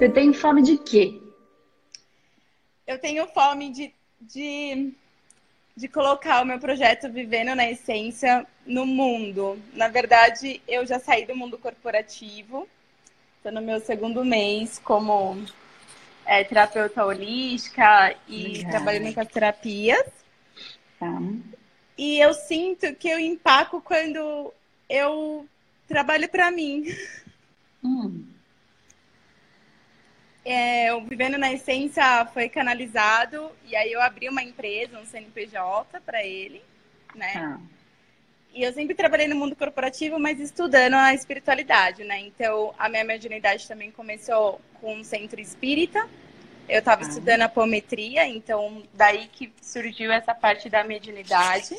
Você tem fome de quê? Eu tenho fome de, de, de colocar o meu projeto Vivendo na Essência no mundo. Na verdade, eu já saí do mundo corporativo. Estou no meu segundo mês como é, terapeuta holística e Legal. trabalhando com as terapias. Tá. E eu sinto que eu empaco quando eu trabalho para mim. Hum, É, o Vivendo na Essência foi canalizado e aí eu abri uma empresa, um CNPJ para ele, né? tá. E eu sempre trabalhei no mundo corporativo, mas estudando a espiritualidade, né? Então, a minha mediunidade também começou com um centro espírita. Eu estava Ah. estudando apometria, então daí que surgiu essa parte da mediunidade.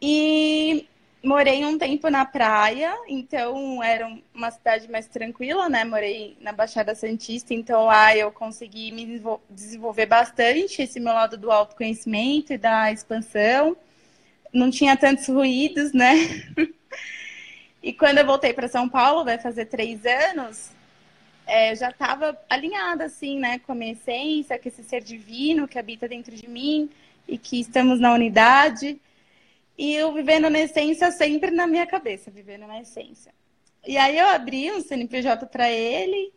E morei um tempo na praia, então era uma cidade mais tranquila, né? Morei na Baixada Santista, então lá eu consegui me desenvol- desenvolver bastante esse meu lado do autoconhecimento e da expansão. Não tinha tantos ruídos, né? E quando eu voltei para São Paulo, vai fazer três anos, é, já estava alinhada, assim, né, com a minha essência, com esse ser divino que habita dentro de mim e que estamos na unidade. E eu vivendo na essência sempre na minha cabeça, vivendo na essência. E aí eu abri um CNPJ para ele,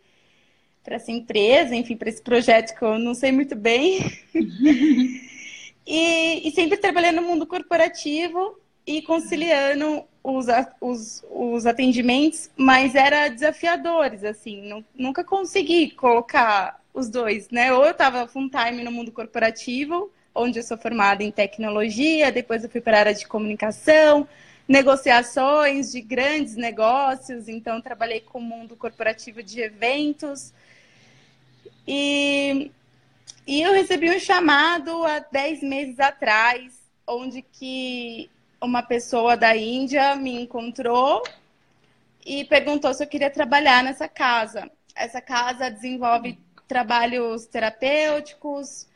para essa empresa, enfim, para esse projeto que eu não sei muito bem. e, e sempre trabalhando no mundo corporativo e conciliando os, os, os atendimentos, mas era desafiadores, assim, nu- nunca consegui colocar os dois, né? Ou eu estava full time no mundo corporativo, onde eu sou formada em tecnologia, depois eu fui para a área de comunicação, negociações de grandes negócios, então trabalhei com o mundo corporativo de eventos. E, e eu recebi um chamado há 10 meses atrás, onde que uma pessoa da Índia me encontrou e perguntou se eu queria trabalhar nessa casa. Essa casa desenvolve trabalhos terapêuticos.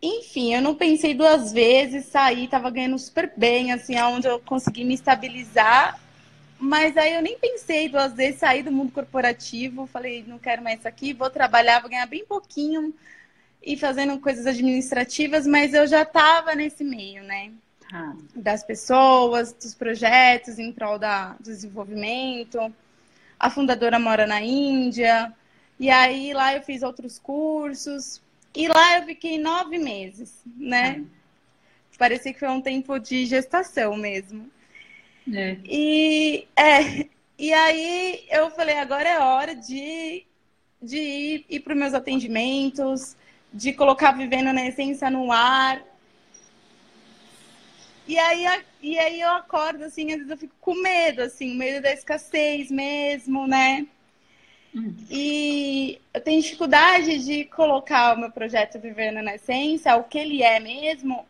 Enfim, eu não pensei duas vezes, saí, estava ganhando super bem, assim, aonde eu consegui me estabilizar. Mas aí eu nem pensei duas vezes, saí do mundo corporativo, falei, não quero mais isso aqui, vou trabalhar, vou ganhar bem pouquinho e fazendo coisas administrativas, mas eu já estava nesse meio, né? Tá. das pessoas, dos projetos em prol da, do desenvolvimento. A fundadora mora na Índia. E aí lá eu fiz outros cursos. E lá eu fiquei nove meses, né? Parecia que foi um tempo de gestação mesmo. É. E, é, e aí eu falei, agora é hora de, de ir, ir para os meus atendimentos, de colocar vivendo na essência no ar. E aí, e aí eu acordo, assim, às vezes eu fico com medo, assim, medo da escassez mesmo, né? Hum. E eu tenho dificuldade de colocar o meu projeto Vivendo na Essência, o que ele é mesmo.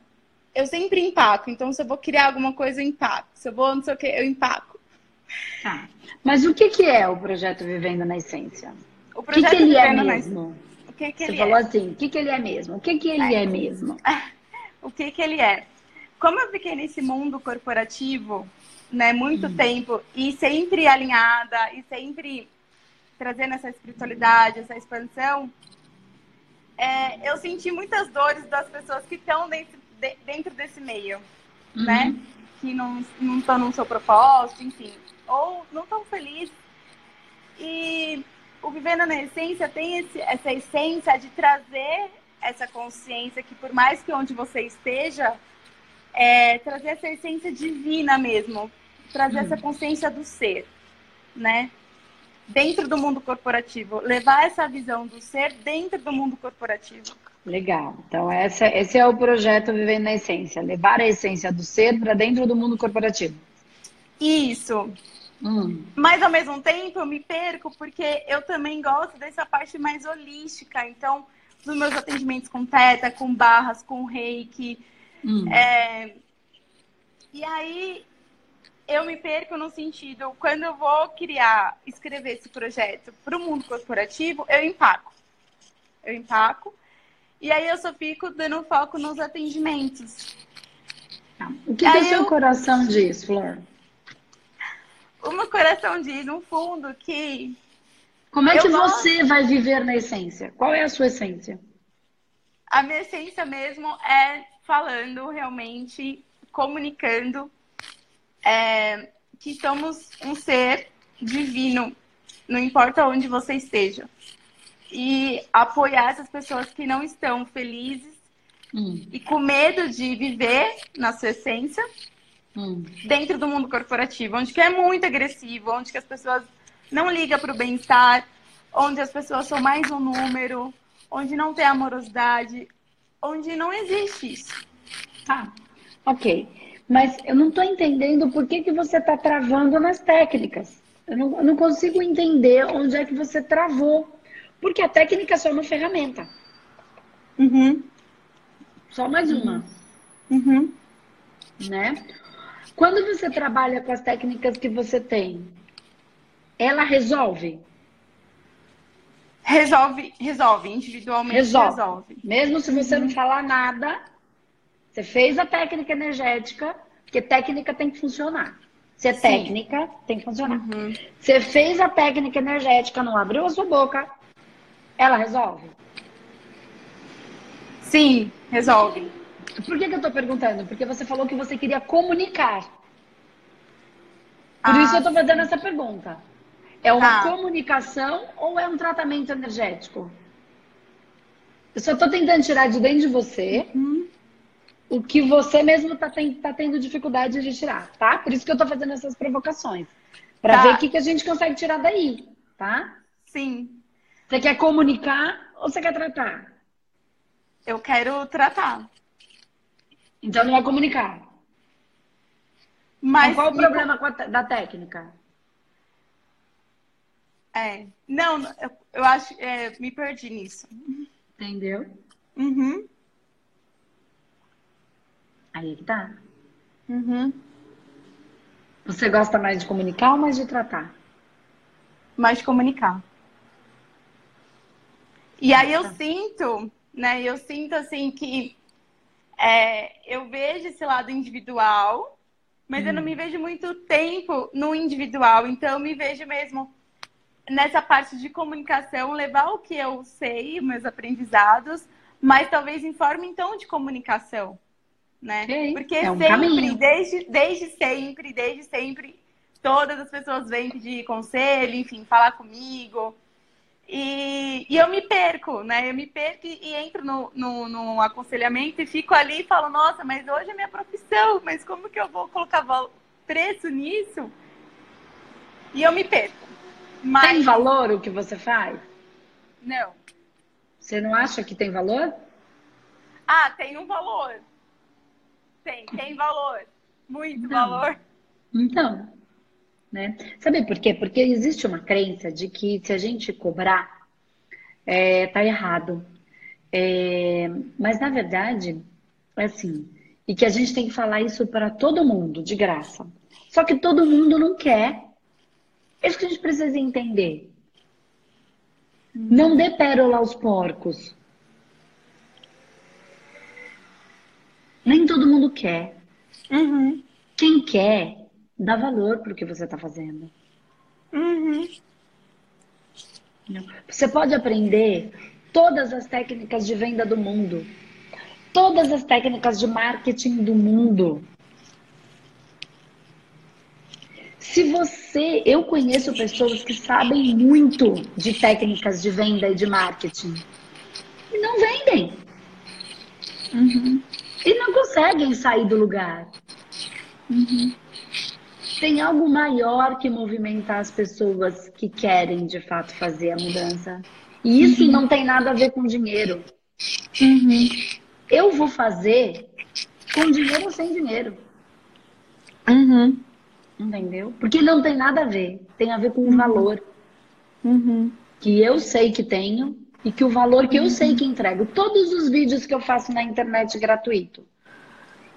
Eu sempre empaco, então se eu vou criar alguma coisa, eu empaco. Se eu vou não sei o que, eu empaco. Tá. Mas o que, que é o projeto Vivendo na Essência? O que, que projeto ele é Vivendo na mesmo? O que, que Você ele falou é? assim, o que, que ele é mesmo? O que, que ele é mesmo? O que, que ele é? Como eu fiquei nesse mundo corporativo, né, muito tempo, e sempre alinhada, e sempre trazendo essa espiritualidade, essa expansão, é, eu senti muitas dores das pessoas que estão dentro, de- dentro desse meio, né? Que não não estão no seu propósito, enfim, ou não estão felizes. E o Vivendo na Essência tem esse- essa essência de trazer essa consciência que por mais que onde você esteja, é, trazer essa essência divina mesmo, trazer essa consciência do ser, né? Dentro do mundo corporativo, levar essa visão do ser dentro do mundo corporativo. Legal. Então, essa, esse é o projeto Vivendo na Essência. Levar a essência do ser para dentro do mundo corporativo. Isso. Hum, Mas ao mesmo tempo eu me perco porque eu também gosto dessa parte mais holística. Então, dos meus atendimentos com teta, com barras, com reiki, hum. É, E aí eu me perco no sentido, quando eu vou criar, escrever esse projeto para o mundo corporativo, eu empaco. Eu empaco. E aí eu só fico dando foco nos atendimentos. Tá. O que, que o seu eu- coração diz, Flor? O meu coração diz, no fundo, que Como é que gosto... você vai viver na essência? Qual é a sua essência? A minha essência mesmo é falando realmente, comunicando é, que somos um ser divino, não importa onde você esteja. E apoiar essas pessoas que não estão felizes hum. e com medo de viver na sua essência hum. dentro do mundo corporativo, onde que é muito agressivo, onde que as pessoas não ligam para o bem-estar, onde as pessoas são mais um número, onde não tem amorosidade, onde não existe isso. Tá, ok. Mas eu não estou entendendo por que, que você está travando nas técnicas. Eu não, eu não consigo entender onde é que você travou. Porque a técnica é só uma ferramenta. Uhum. Só mais uma. Uhum. Né? Quando você trabalha com as técnicas que você tem, ela resolve? Resolve, resolve, individualmente resolve. resolve. Mesmo se você uhum. não falar nada, você fez a técnica energética, porque técnica tem que funcionar. Se é Sim. técnica, tem que funcionar. Uhum. Você fez a técnica energética, não abriu a sua boca, ela resolve? Sim, resolve. Por que, que eu estou perguntando? Porque você falou que você queria comunicar. Por ah, isso eu estou fazendo essa pergunta. É uma tá. comunicação ou é um tratamento energético? Eu só estou tentando tirar de dentro de você uhum o que você mesmo está tá tendo dificuldade de tirar, tá? Por isso que eu estou fazendo essas provocações. Para tá. ver o que, que a gente consegue tirar daí, tá? Sim. Você quer comunicar ou você quer tratar? Eu quero tratar. Então não é comunicar. Mas então, qual o problema da técnica? É. Não, eu, eu acho. É, me perdi nisso. Entendeu? Uhum. Aí que tá. Uhum. Você gosta mais de comunicar ou mais de tratar? Mais de comunicar. E aí eu sinto, né? Eu sinto assim que é, eu vejo esse lado individual, mas hum. eu não me hum. vejo muito tempo no individual. Então eu me vejo mesmo nessa parte de comunicação, levar o que eu sei, meus aprendizados, mas talvez em forma então de comunicação né? Porque é um sempre, desde, desde sempre, desde sempre, todas as pessoas vêm pedir conselho, enfim, falar comigo. E, e eu me perco, né? Eu me perco e, e entro no, no, no, aconselhamento e fico ali e falo, nossa, mas hoje é minha profissão, mas como que eu vou colocar preço nisso? E eu me perco. Mas... Tem valor o que você faz? Não. Você não acha que tem valor? Ah, tem um valor tem, tem valor. Muito então, valor. Então, né? Sabe por quê? Porque existe uma crença de que se a gente cobrar, é, tá errado. É, mas na verdade, é assim, e que a gente tem que falar isso para todo mundo, de graça. Só que todo mundo não quer. É isso que a gente precisa entender. Não dê pérola aos porcos. Nem todo mundo quer. Uhum. Quem quer, dá valor para o que você está fazendo. Uhum. Você pode aprender todas as técnicas de venda do mundo, todas as técnicas de marketing do mundo. Se você, eu conheço pessoas que sabem muito de técnicas de venda e de marketing e não vendem. Uhum e não conseguem sair do lugar. Uhum. Tem algo maior que movimentar as pessoas que querem de fato fazer a mudança. E isso uhum. não tem nada a ver com dinheiro. Uhum. Eu vou fazer com dinheiro ou sem dinheiro. Uhum. Entendeu? Porque não tem nada a ver. Tem a ver com o valor. Uhum. Que eu sei que tenho e que o valor que eu sei que entrego, todos os vídeos que eu faço na internet gratuito,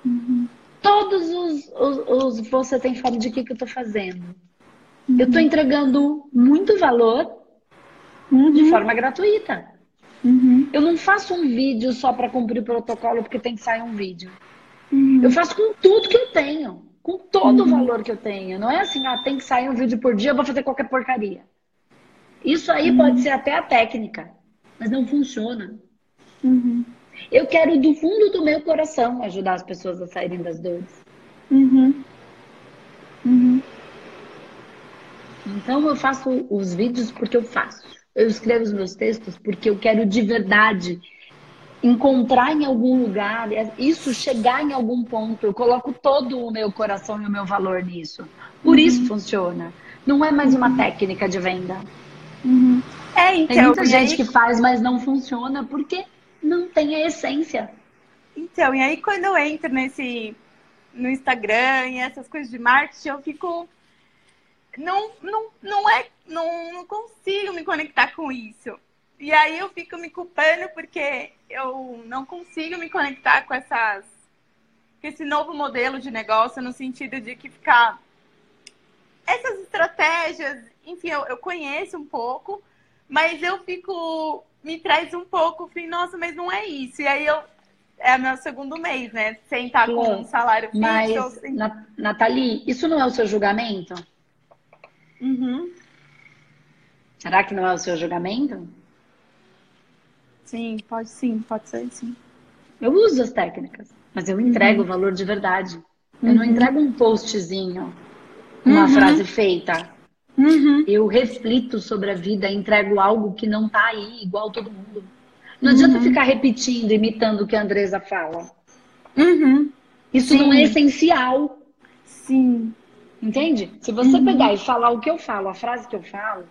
uhum. todos os, os, os, você tem fome de que, que eu estou fazendo. Uhum. Eu estou entregando muito valor uhum. de forma gratuita. Uhum. Eu não faço um vídeo só para cumprir o protocolo porque tem que sair um vídeo. Uhum. Eu faço com tudo que eu tenho, com todo o uhum. valor que eu tenho. Não é assim, ah, tem que sair um vídeo por dia, eu vou fazer qualquer porcaria. Isso aí uhum. pode ser até a técnica, mas não funciona. Uhum. Eu quero do fundo do meu coração ajudar as pessoas a saírem das dores. Uhum. Uhum. Então eu faço os vídeos porque eu faço. Eu escrevo os meus textos porque eu quero de verdade encontrar em algum lugar, isso chegar em algum ponto. Eu coloco todo o meu coração e o meu valor nisso. Por uhum. isso funciona. Não é mais uma uhum. técnica de venda. Uhum. É, então, Tem muita gente aí... que faz, mas não funciona porque não tem a essência. Então, e aí quando eu entro nesse no Instagram e essas coisas de marketing, eu fico não não não é não, não consigo me conectar com isso. E aí eu fico me culpando porque eu não consigo me conectar com essas com esse novo modelo de negócio no sentido de que ficar essas estratégias, enfim, eu, eu conheço um pouco, mas eu fico me traz um pouco, falei, nossa, mas não é isso. E aí eu é meu segundo mês, né? Sem estar com um salário fixo. Mas, sem... Nathalie, isso não é o seu julgamento? Uhum. Será que não é o seu julgamento? Sim, pode sim, pode ser sim. Eu uso as técnicas, mas eu entrego o uhum. valor de verdade. Eu uhum. não entrego um postzinho, uma uhum. frase feita. Uhum. Eu reflito sobre a vida, entrego algo que não tá aí, igual todo mundo. Não adianta uhum. ficar repetindo, imitando o que a Andresa fala. Uhum. Isso Sim. não é essencial. Sim. Entende? Se você uhum. pegar e falar o que eu falo, a frase que eu falo,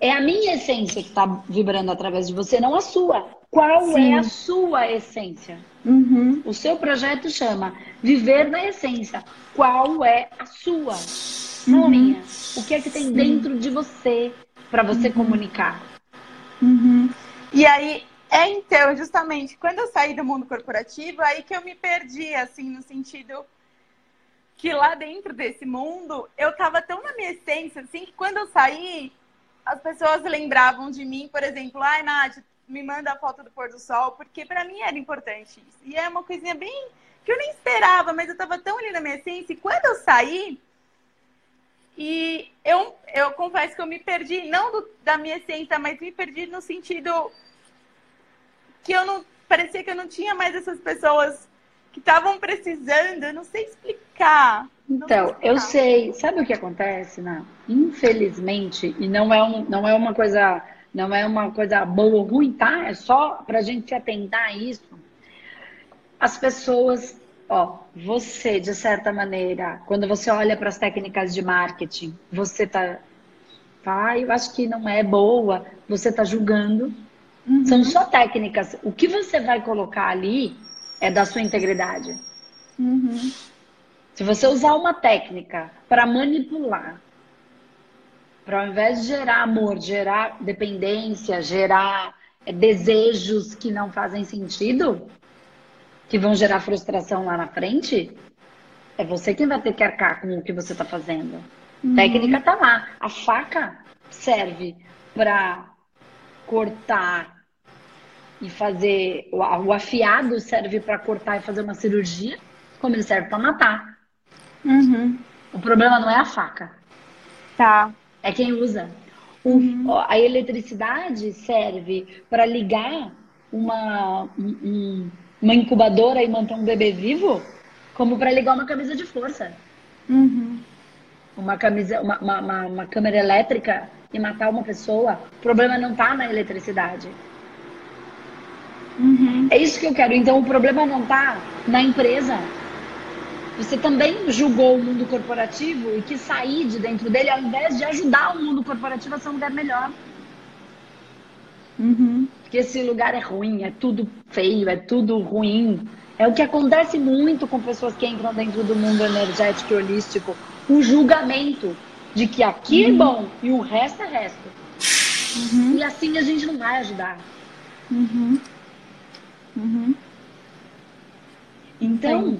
é a minha essência que está vibrando através de você, não a sua. Qual Sim. é a sua essência? Uhum. O seu projeto chama Viver na Essência. Qual é a sua? Não a minha. O que é que tem Sim. dentro de você para você uhum. comunicar? Uhum. E aí, é, então, justamente, quando eu saí do mundo corporativo, aí que eu me perdi, assim, no sentido que lá dentro desse mundo, eu tava tão na minha essência, assim, que quando eu saí, as pessoas lembravam de mim, por exemplo, ai, Nath, me manda a foto do pôr do sol, porque para mim era importante isso. E é uma coisinha bem que eu nem esperava, mas eu tava tão ali na minha essência, e quando eu saí, e eu, eu confesso que eu me perdi, não do, da minha essência, mas me perdi no sentido que eu não parecia que eu não tinha mais essas pessoas que estavam precisando, eu não sei explicar. Não então, sei explicar. eu sei. Sabe o que acontece, né? Infelizmente, e não é, um, não é uma coisa, não é uma coisa boa ou ruim, tá? É só pra gente se atentar a isso. As pessoas, ó, você, de certa maneira, quando você olha para as técnicas de marketing, você tá, tá, eu acho que não é boa, você tá julgando, Uhum. São só técnicas. O que você vai colocar ali é da sua integridade. Uhum. Se você usar uma técnica para manipular, para ao invés de gerar amor, gerar dependência, gerar é, desejos que não fazem sentido, que vão gerar frustração lá na frente, é você quem vai ter que arcar com o que você está fazendo. Uhum. Técnica tá lá. A faca serve para cortar e fazer. O afiado serve para cortar e fazer uma cirurgia, como ele serve para matar. Uhum. O problema não é a faca. Tá. É quem usa. Uhum. A eletricidade serve para ligar uma, um, uma incubadora e manter um bebê vivo, como para ligar uma camisa de força. Uhum. Uma, camisa, uma, uma, uma câmera elétrica e matar uma pessoa. O problema não está na eletricidade. Uhum. É isso que eu quero. Então o problema não está na empresa. Você também julgou o mundo corporativo e quis sair de dentro dele ao invés de ajudar o mundo corporativo a ser um lugar melhor. Uhum. Porque esse lugar é ruim, é tudo feio, é tudo ruim. É o que acontece muito com pessoas que entram dentro do mundo energético e holístico. O julgamento de que aqui é uhum. é bom e o resto é resto. Uhum. E assim a gente não vai ajudar. Uhum. Uhum. Então,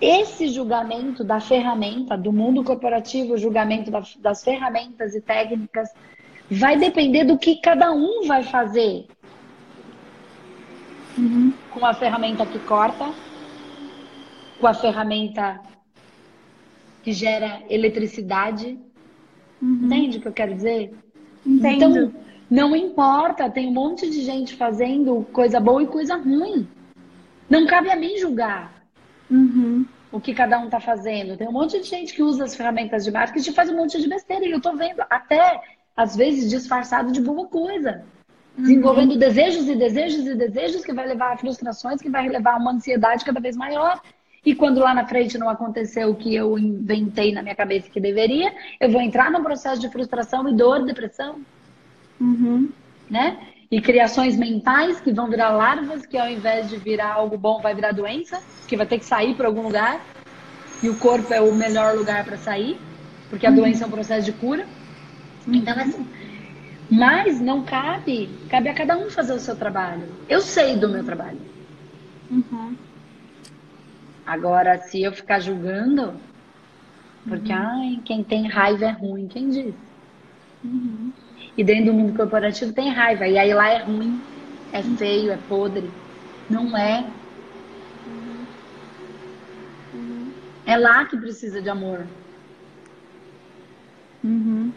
esse julgamento da ferramenta, do mundo corporativo, o julgamento das ferramentas e técnicas, vai depender do que cada um vai fazer. Uhum. Com a ferramenta que corta, com a ferramenta que gera eletricidade. Uhum. Entende o que eu quero dizer? Entendo. Então, Não importa, tem um monte de gente fazendo coisa boa e coisa ruim. Não cabe a mim julgar uhum. o que cada um está fazendo. Tem um monte de gente que usa as ferramentas de marketing e faz um monte de besteira. E eu estou vendo, até às vezes disfarçado de boa coisa. Uhum. Desenvolvendo desejos e desejos e desejos que vai levar a frustrações, que vai levar a uma ansiedade cada vez maior. E quando lá na frente não aconteceu o que eu inventei na minha cabeça que deveria, eu vou entrar num processo de frustração e dor, depressão. Uhum. Né? E criações mentais que vão virar larvas, que ao invés de virar algo bom, vai virar doença, que vai ter que sair para algum lugar. E o corpo é o melhor lugar para sair, porque a uhum. doença é um processo de cura. Uhum. Então, assim, mas não cabe, cabe a cada um fazer o seu trabalho. Eu sei do meu trabalho. Uhum. Agora, se eu ficar julgando, porque uhum. ai, quem tem raiva é ruim, quem diz? Uhum. E dentro do mundo corporativo tem raiva. E aí lá é ruim, é feio, é podre. Não é. É lá que precisa de amor. Uhum.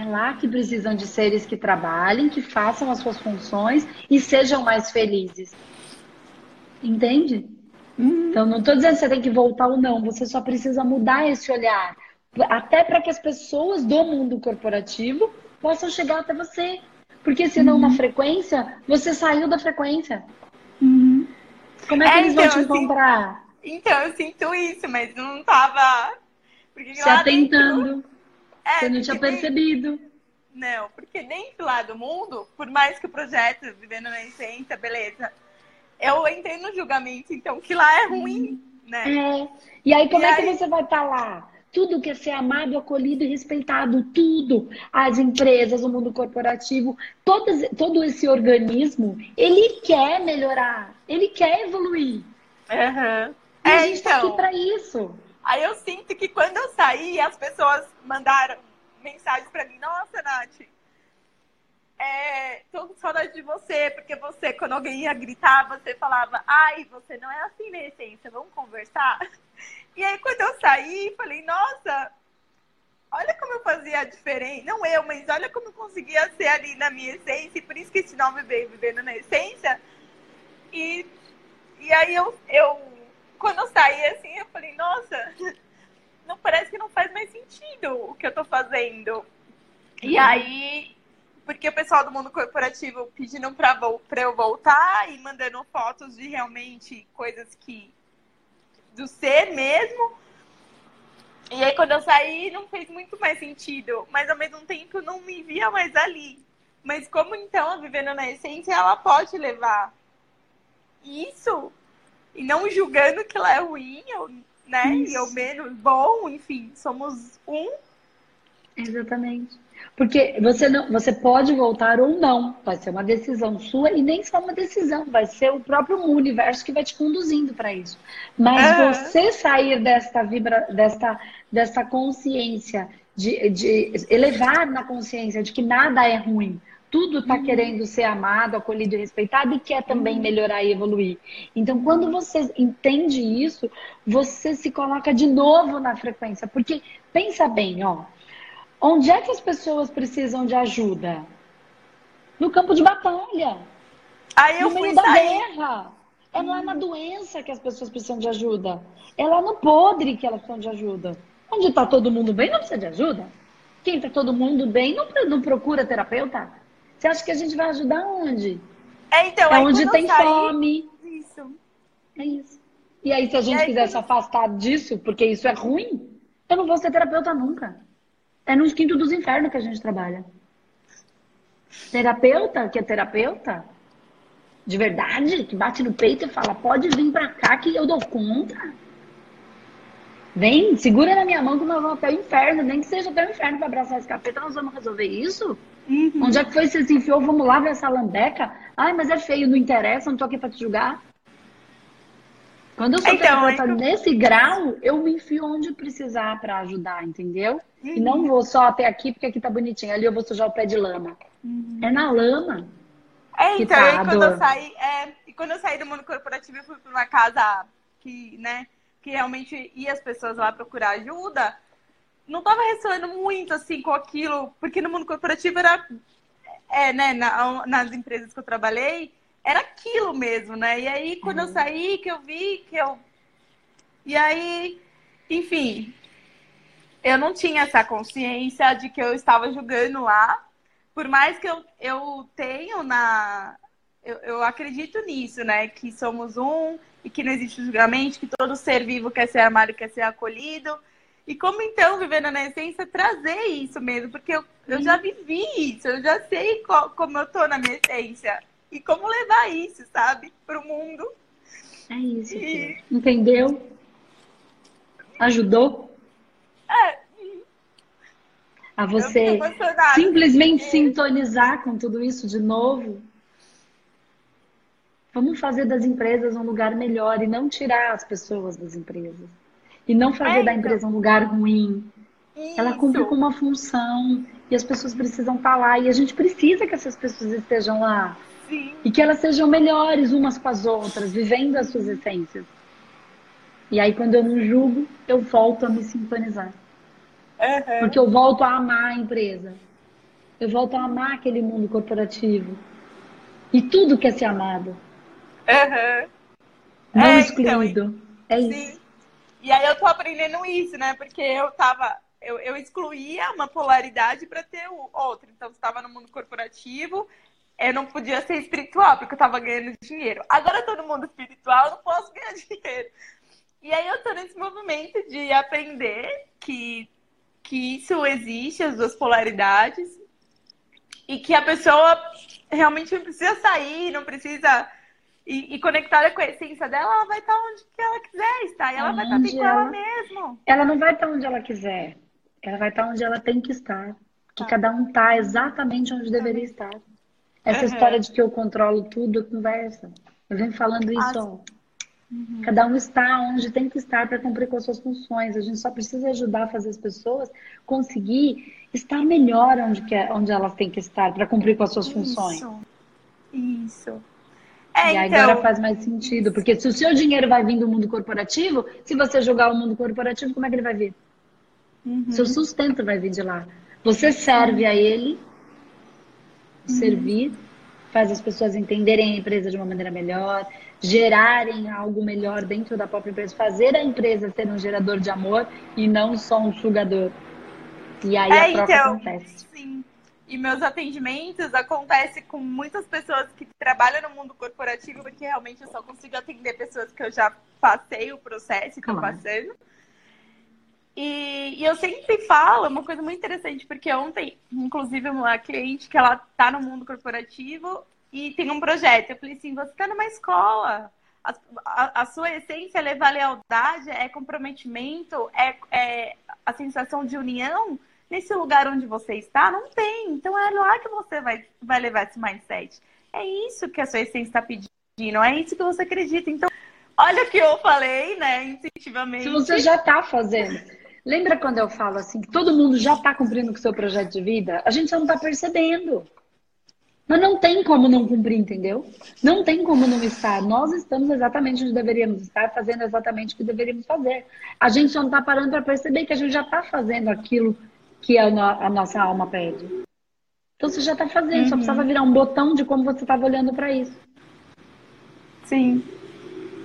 É lá que precisam de seres que trabalhem, que façam as suas funções e sejam mais felizes. Entende? Uhum. Então, não estou dizendo que você tem que voltar ou não, você só precisa mudar esse olhar. Até para que as pessoas do mundo corporativo possam chegar até você. Porque senão uhum. na frequência, você saiu da frequência. Uhum. Como é que é, eles então, vão te encontrar? então, eu sinto isso, mas não tava. Porque Se atentando. Dentro... É, você não tinha percebido. Nem... Não, porque dentro lá do mundo, por mais que o projeto Vivendo na Essência, beleza, eu entrei no julgamento, então, que lá é ruim, né? É. E aí, como e é aí... que você vai estar tá lá? Tudo quer ser amado, acolhido e respeitado, tudo. As empresas, o mundo corporativo, todos, todo esse organismo, ele quer melhorar, ele quer evoluir. Uhum. E é, a gente está então, aqui para isso. Aí eu sinto que quando eu saí, as pessoas mandaram mensagens para mim: Nossa, Nath, é, tô com saudade de você, porque você, quando alguém ia gritar, você falava: Ai, você não é assim na essência, vamos conversar? E aí, quando eu saí, falei, nossa, olha como eu fazia a diferença. Não eu, mas olha como eu conseguia ser ali na minha essência. E por isso que esse nome veio vivendo na essência. E, e aí eu, eu, quando eu saí assim, eu falei, nossa, não parece que não faz mais sentido o que eu tô fazendo. E aí, porque o pessoal do mundo corporativo pedindo para eu voltar e mandando fotos de realmente coisas que do ser mesmo. E aí quando eu saí não fez muito mais sentido, mas ao mesmo tempo não me via mais ali. Mas como então a vivendo na essência ela pode levar isso e não julgando que ela é ruim, ou, né? Isso. E eu menos bom, enfim, somos um. Exatamente. Porque você não, você pode voltar ou não, vai ser uma decisão sua e nem só uma decisão, vai ser o próprio universo que vai te conduzindo para isso. Mas você sair desta vibra, desta, desta consciência de, de elevar na consciência de que nada é ruim, tudo está uhum. querendo ser amado, acolhido e respeitado e quer também uhum. melhorar e evoluir. Então, quando você entende isso, você se coloca de novo na frequência. Porque pensa bem, ó. Onde é que as pessoas precisam de ajuda? No campo de batalha. Aí eu no meio da guerra. É lá na doença que as pessoas precisam de ajuda. É lá no podre que elas precisam de ajuda. Onde está todo mundo bem, não precisa de ajuda. Quem está todo mundo bem não, não, procura terapeuta. Você acha que a gente vai ajudar onde? É, então, é onde tem saí... fome. Isso. É isso. E aí, se a gente quiser se afastar disso, porque isso é ruim, eu não vou ser terapeuta nunca. É no quinto dos infernos que a gente trabalha. Terapeuta, que é terapeuta, de verdade, que bate no peito e fala: pode vir pra cá que eu dou conta. Vem, segura na minha mão que nós vamos até o inferno, nem que seja até o inferno para abraçar esse capeta, nós vamos resolver isso. Uhum. Onde é que foi que você se enfiou? Vamos lá ver essa lambeca? Ai, mas é feio, não interessa, não tô aqui para te julgar. Quando eu sou então, então... nesse grau, eu me enfio onde precisar para ajudar, entendeu? Uhum. E não vou só até aqui, porque aqui tá bonitinho. Ali eu vou sujar o pé de lama. Uhum. É na lama. É, então, tá aí quando eu saí, é, e quando eu saí do mundo corporativo, eu fui para uma casa que, né, que realmente ia as pessoas lá procurar ajuda, não tava ressoando muito assim com aquilo, porque no mundo corporativo era é, né, na, nas empresas que eu trabalhei, era aquilo mesmo, né? E aí, quando uhum. eu saí, que eu vi que eu. E aí, enfim, eu não tinha essa consciência de que eu estava julgando lá. Por mais que eu, eu tenho na. Eu, eu acredito nisso, né? Que somos um e que não existe julgamento, que todo ser vivo quer ser amado e quer ser acolhido. E como então, vivendo na essência, trazer isso mesmo? Porque eu, eu já vivi isso, eu já sei qual, como eu tô na minha essência. E como levar isso, sabe, para o mundo. É isso. E... Entendeu? Ajudou? É. A você simplesmente sintonizar com tudo isso de novo. Vamos fazer das empresas um lugar melhor e não tirar as pessoas das empresas. E não fazer é, da então. empresa um lugar ruim. Isso. Ela cumpre com uma função e as pessoas precisam estar lá. E a gente precisa que essas pessoas estejam lá. Sim. E que elas sejam melhores umas com as outras, vivendo as suas essências. E aí, quando eu não julgo, eu volto a me sintonizar. Uhum. Porque eu volto a amar a empresa. Eu volto a amar aquele mundo corporativo. E tudo quer ser amado. Uhum. Não é, excluído. Então, é isso. E aí eu tô aprendendo isso, né? Porque eu tava. Eu, eu excluía uma polaridade para ter o outro. Então, estava no mundo corporativo, eu não podia ser espiritual, porque eu tava ganhando dinheiro. Agora no mundo espiritual, eu não posso ganhar dinheiro. E aí eu tô nesse movimento de aprender que, que isso existe, as duas polaridades, e que a pessoa realmente não precisa sair, não precisa e, e, conectada com a essência dela, ela vai estar onde ela quiser estar. E ela onde vai estar bem com ela, ela mesma. Ela não vai estar onde ela quiser. Ela vai estar onde ela tem que estar. Que tá. cada um está exatamente onde deveria estar. Essa uhum. história de que eu controlo tudo, conversa. Eu venho falando isso. Ó. Uhum. Cada um está onde tem que estar para cumprir com as suas funções. A gente só precisa ajudar a fazer as pessoas conseguir estar melhor onde, que, é, onde elas têm que estar para cumprir com as suas isso. funções. Isso. É, e então... agora faz mais sentido, porque se o seu dinheiro vai vir do mundo corporativo, se você jogar o mundo corporativo, como é que ele vai vir? Uhum. Seu sustento vai vir de lá. Você serve a ele, uhum. servir, faz as pessoas entenderem a empresa de uma maneira melhor, gerarem algo melhor dentro da própria empresa, fazer a empresa ser um gerador de amor e não só um sugador. E aí é, a troca então, acontece. Sim. E meus atendimentos acontecem com muitas pessoas que trabalham no mundo corporativo, porque realmente eu só consigo atender pessoas que eu já passei o processo, que claro. eu passando. E, e, eu sempre falo, é uma coisa muito interessante, porque ontem, inclusive, uma cliente que ela tá no mundo corporativo e tem um projeto. Eu falei assim, você está numa escola. A, a, a, sua essência é levar lealdade, é comprometimento, é, é a sensação de união nesse lugar onde você está, não tem. Então é lá que você vai, vai levar esse mindset. É isso que a sua essência está pedindo, é isso que você acredita. Então, olha o que eu falei, né, instintivamente. Se você já está fazendo. Lembra quando eu falo assim, que todo mundo já está cumprindo com o seu projeto de vida? A gente só não está percebendo. Mas não tem como não cumprir, entendeu? Não tem como não estar. Nós estamos exatamente onde deveríamos estar, fazendo exatamente o que deveríamos fazer. A gente só não está parando para perceber que a gente já está fazendo aquilo que a, no, a nossa alma pede. Então você já está fazendo, uhum. só precisava virar um botão de como você estava olhando para isso. Sim.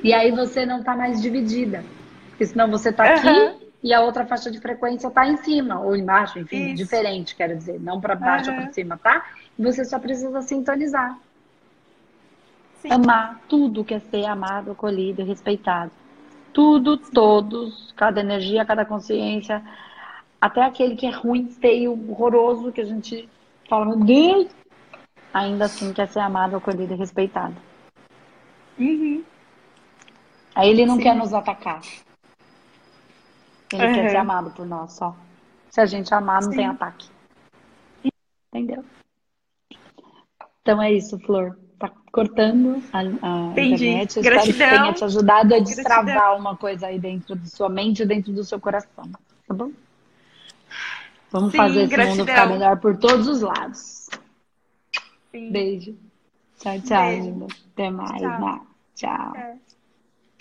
E aí você não está mais dividida. Porque senão você está aqui uhum. e a outra faixa de frequência está em cima ou embaixo, enfim, isso. diferente, quero dizer, não para baixo uhum. ou para cima, tá? E você só precisa sintonizar. Sim. Amar tudo que é ser amado, acolhido, respeitado. Tudo, todos, cada energia, cada consciência, até aquele que é ruim, feio, horroroso, que a gente fala, meu Deus, ainda assim quer ser amado, acolhido e respeitado. Uhum. Aí ele não Sim. quer nos atacar. Ele uhum. quer ser amado por nós só. Se a gente amar, não Sim. tem ataque. Entendeu? Então é isso, Flor. Tá cortando a, a internet. Eu Gratidão. espero que tenha te ajudado a destravar Gratidão. uma coisa aí dentro de sua mente e dentro do seu coração. Tá bom? Vamos Sim, fazer esse gratidão. mundo ficar melhor por todos os lados. Sim. Beijo. Tchau, tchau, Beijo. Até mais. Tchau. Tchau. É.